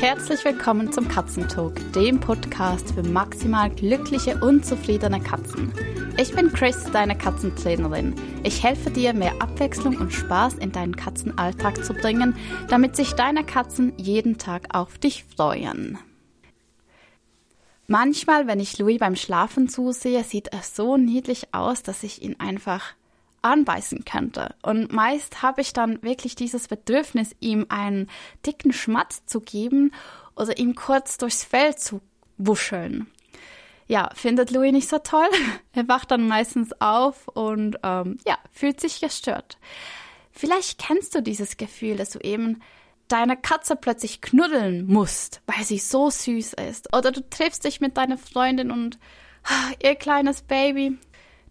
Herzlich willkommen zum Katzentalk, dem Podcast für maximal glückliche und zufriedene Katzen. Ich bin Chris, deine Katzentrainerin. Ich helfe dir, mehr Abwechslung und Spaß in deinen Katzenalltag zu bringen, damit sich deine Katzen jeden Tag auf dich freuen. Manchmal, wenn ich Louis beim Schlafen zusehe, sieht er so niedlich aus, dass ich ihn einfach anbeißen könnte. Und meist habe ich dann wirklich dieses Bedürfnis, ihm einen dicken Schmatz zu geben oder ihm kurz durchs Fell zu wuscheln. Ja, findet Louis nicht so toll. Er wacht dann meistens auf und ähm, ja, fühlt sich gestört. Vielleicht kennst du dieses Gefühl, dass du eben deine Katze plötzlich knuddeln musst, weil sie so süß ist. Oder du triffst dich mit deiner Freundin und ah, ihr kleines Baby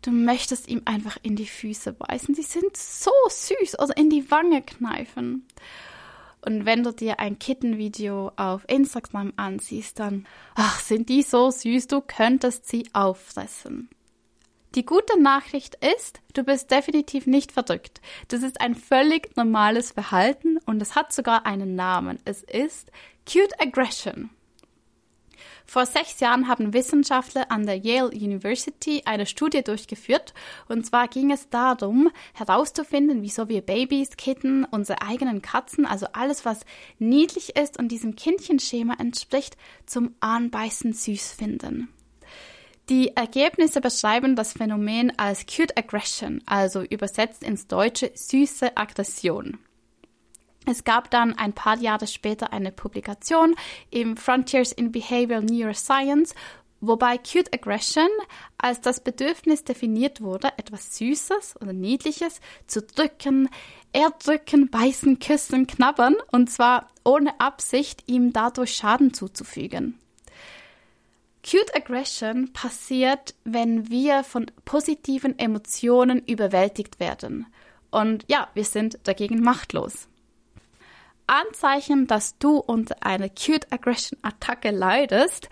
Du möchtest ihm einfach in die Füße beißen. Die sind so süß. Oder in die Wange kneifen. Und wenn du dir ein Kittenvideo auf Instagram ansiehst, dann, ach, sind die so süß, du könntest sie auffressen. Die gute Nachricht ist, du bist definitiv nicht verdrückt. Das ist ein völlig normales Verhalten und es hat sogar einen Namen. Es ist Cute Aggression. Vor sechs Jahren haben Wissenschaftler an der Yale University eine Studie durchgeführt. Und zwar ging es darum, herauszufinden, wieso wir Babys, Kitten, unsere eigenen Katzen, also alles, was niedlich ist und diesem Kindchenschema entspricht, zum Anbeißen süß finden. Die Ergebnisse beschreiben das Phänomen als Cute Aggression, also übersetzt ins Deutsche süße Aggression. Es gab dann ein paar Jahre später eine Publikation im Frontiers in Behavioral Neuroscience, wobei Cute Aggression als das Bedürfnis definiert wurde, etwas Süßes oder Niedliches zu drücken, erdrücken, beißen, küssen, knabbern, und zwar ohne Absicht, ihm dadurch Schaden zuzufügen. Cute Aggression passiert, wenn wir von positiven Emotionen überwältigt werden. Und ja, wir sind dagegen machtlos. Anzeichen, dass du unter einer Cute Aggression Attacke leidest,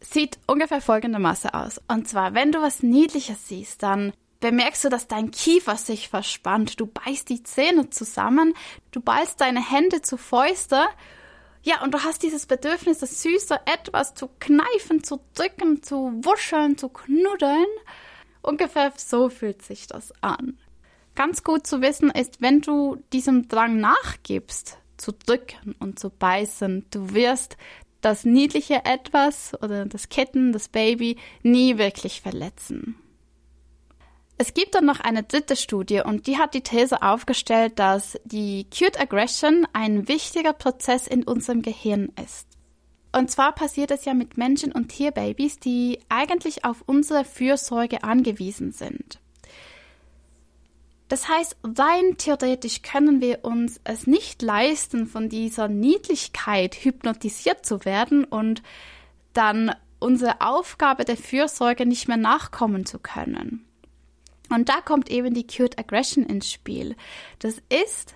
sieht ungefähr folgendermaßen aus. Und zwar, wenn du was Niedliches siehst, dann bemerkst du, dass dein Kiefer sich verspannt. Du beißt die Zähne zusammen, du ballst deine Hände zu Fäuste. Ja, und du hast dieses Bedürfnis, das süße etwas zu kneifen, zu drücken, zu wuscheln, zu knuddeln. Ungefähr so fühlt sich das an. Ganz gut zu wissen ist, wenn du diesem Drang nachgibst, zu drücken und zu beißen. Du wirst das niedliche Etwas oder das Kitten, das Baby nie wirklich verletzen. Es gibt dann noch eine dritte Studie und die hat die These aufgestellt, dass die Cute Aggression ein wichtiger Prozess in unserem Gehirn ist. Und zwar passiert es ja mit Menschen und Tierbabys, die eigentlich auf unsere Fürsorge angewiesen sind. Das heißt, rein theoretisch können wir uns es nicht leisten, von dieser Niedlichkeit hypnotisiert zu werden und dann unsere Aufgabe der Fürsorge nicht mehr nachkommen zu können. Und da kommt eben die Cute Aggression ins Spiel. Das ist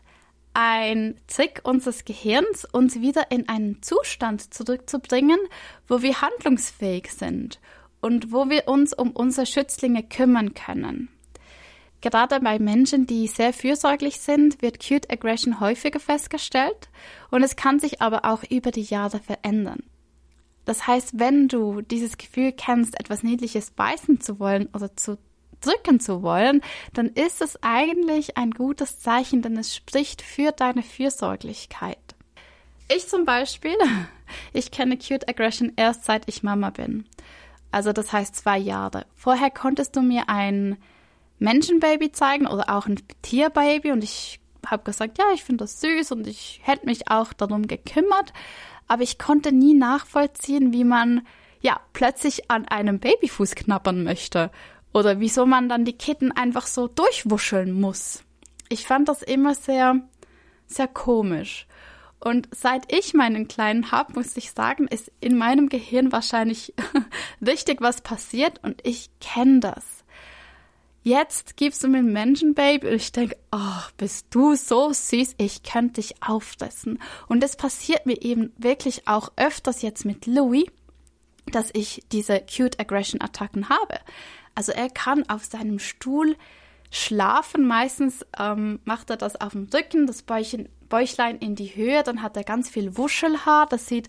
ein Trick unseres Gehirns, uns wieder in einen Zustand zurückzubringen, wo wir handlungsfähig sind und wo wir uns um unsere Schützlinge kümmern können. Gerade bei Menschen, die sehr fürsorglich sind, wird Cute Aggression häufiger festgestellt und es kann sich aber auch über die Jahre verändern. Das heißt, wenn du dieses Gefühl kennst, etwas Niedliches beißen zu wollen oder zu drücken zu wollen, dann ist es eigentlich ein gutes Zeichen, denn es spricht für deine Fürsorglichkeit. Ich zum Beispiel, ich kenne Cute Aggression erst seit ich Mama bin. Also das heißt zwei Jahre. Vorher konntest du mir ein Menschenbaby zeigen oder auch ein Tierbaby. Und ich habe gesagt, ja, ich finde das süß und ich hätte mich auch darum gekümmert, aber ich konnte nie nachvollziehen, wie man ja plötzlich an einem Babyfuß knappern möchte. Oder wieso man dann die Kitten einfach so durchwuscheln muss. Ich fand das immer sehr sehr komisch. Und seit ich meinen kleinen habe, muss ich sagen, ist in meinem Gehirn wahrscheinlich richtig was passiert. Und ich kenne das jetzt gibst du mir ein Menschenbaby und ich denke, oh, bist du so süß, ich könnte dich auffressen. Und es passiert mir eben wirklich auch öfters jetzt mit Louis, dass ich diese Cute Aggression Attacken habe. Also er kann auf seinem Stuhl schlafen. Meistens ähm, macht er das auf dem Rücken, das Bäuchchen, Bäuchlein in die Höhe, dann hat er ganz viel Wuschelhaar. Das sieht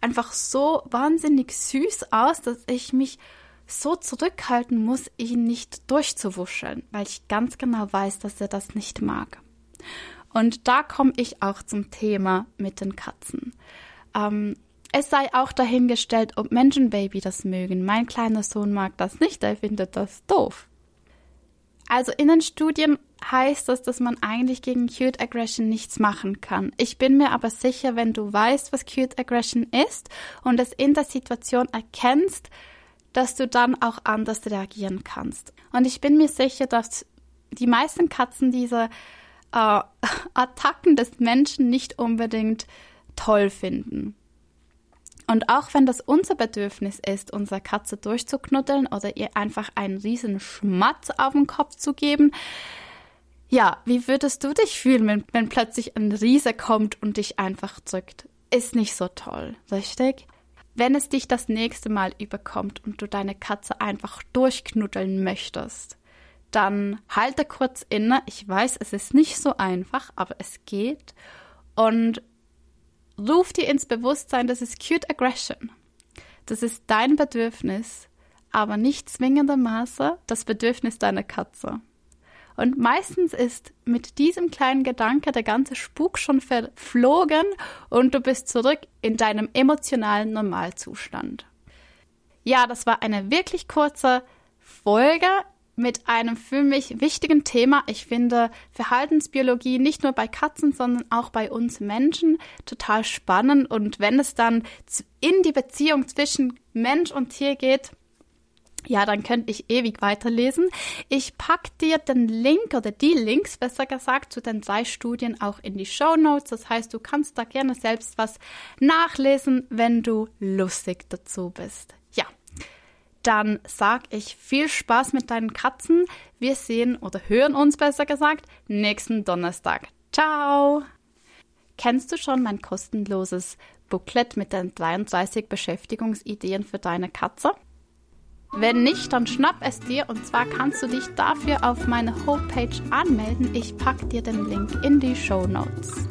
einfach so wahnsinnig süß aus, dass ich mich so zurückhalten muss, ihn nicht durchzuwuscheln, weil ich ganz genau weiß, dass er das nicht mag. Und da komme ich auch zum Thema mit den Katzen. Ähm, es sei auch dahingestellt, ob Menschenbaby das mögen. Mein kleiner Sohn mag das nicht, er findet das doof. Also in den Studien heißt das, dass man eigentlich gegen Cute Aggression nichts machen kann. Ich bin mir aber sicher, wenn du weißt, was Cute Aggression ist und es in der Situation erkennst, dass du dann auch anders reagieren kannst. Und ich bin mir sicher, dass die meisten Katzen diese äh, Attacken des Menschen nicht unbedingt toll finden. Und auch wenn das unser Bedürfnis ist, unsere Katze durchzuknuddeln oder ihr einfach einen riesen Schmatz auf den Kopf zu geben, ja, wie würdest du dich fühlen, wenn, wenn plötzlich ein Riese kommt und dich einfach drückt? Ist nicht so toll, richtig? Wenn es dich das nächste Mal überkommt und du deine Katze einfach durchknuddeln möchtest, dann halte kurz inne. Ich weiß, es ist nicht so einfach, aber es geht. Und ruf dir ins Bewusstsein, das ist Cute Aggression. Das ist dein Bedürfnis, aber nicht zwingendermaßen das Bedürfnis deiner Katze. Und meistens ist mit diesem kleinen Gedanke der ganze Spuk schon verflogen und du bist zurück in deinem emotionalen Normalzustand. Ja, das war eine wirklich kurze Folge mit einem für mich wichtigen Thema. Ich finde Verhaltensbiologie nicht nur bei Katzen, sondern auch bei uns Menschen total spannend. Und wenn es dann in die Beziehung zwischen Mensch und Tier geht, ja, dann könnte ich ewig weiterlesen. Ich pack dir den Link oder die Links, besser gesagt, zu den drei Studien auch in die Show Notes. Das heißt, du kannst da gerne selbst was nachlesen, wenn du lustig dazu bist. Ja, dann sag ich viel Spaß mit deinen Katzen. Wir sehen oder hören uns besser gesagt nächsten Donnerstag. Ciao! Kennst du schon mein kostenloses Booklet mit den 33 Beschäftigungsideen für deine Katze? Wenn nicht, dann schnapp es dir und zwar kannst du dich dafür auf meine Homepage anmelden. Ich packe dir den Link in die Show Notes.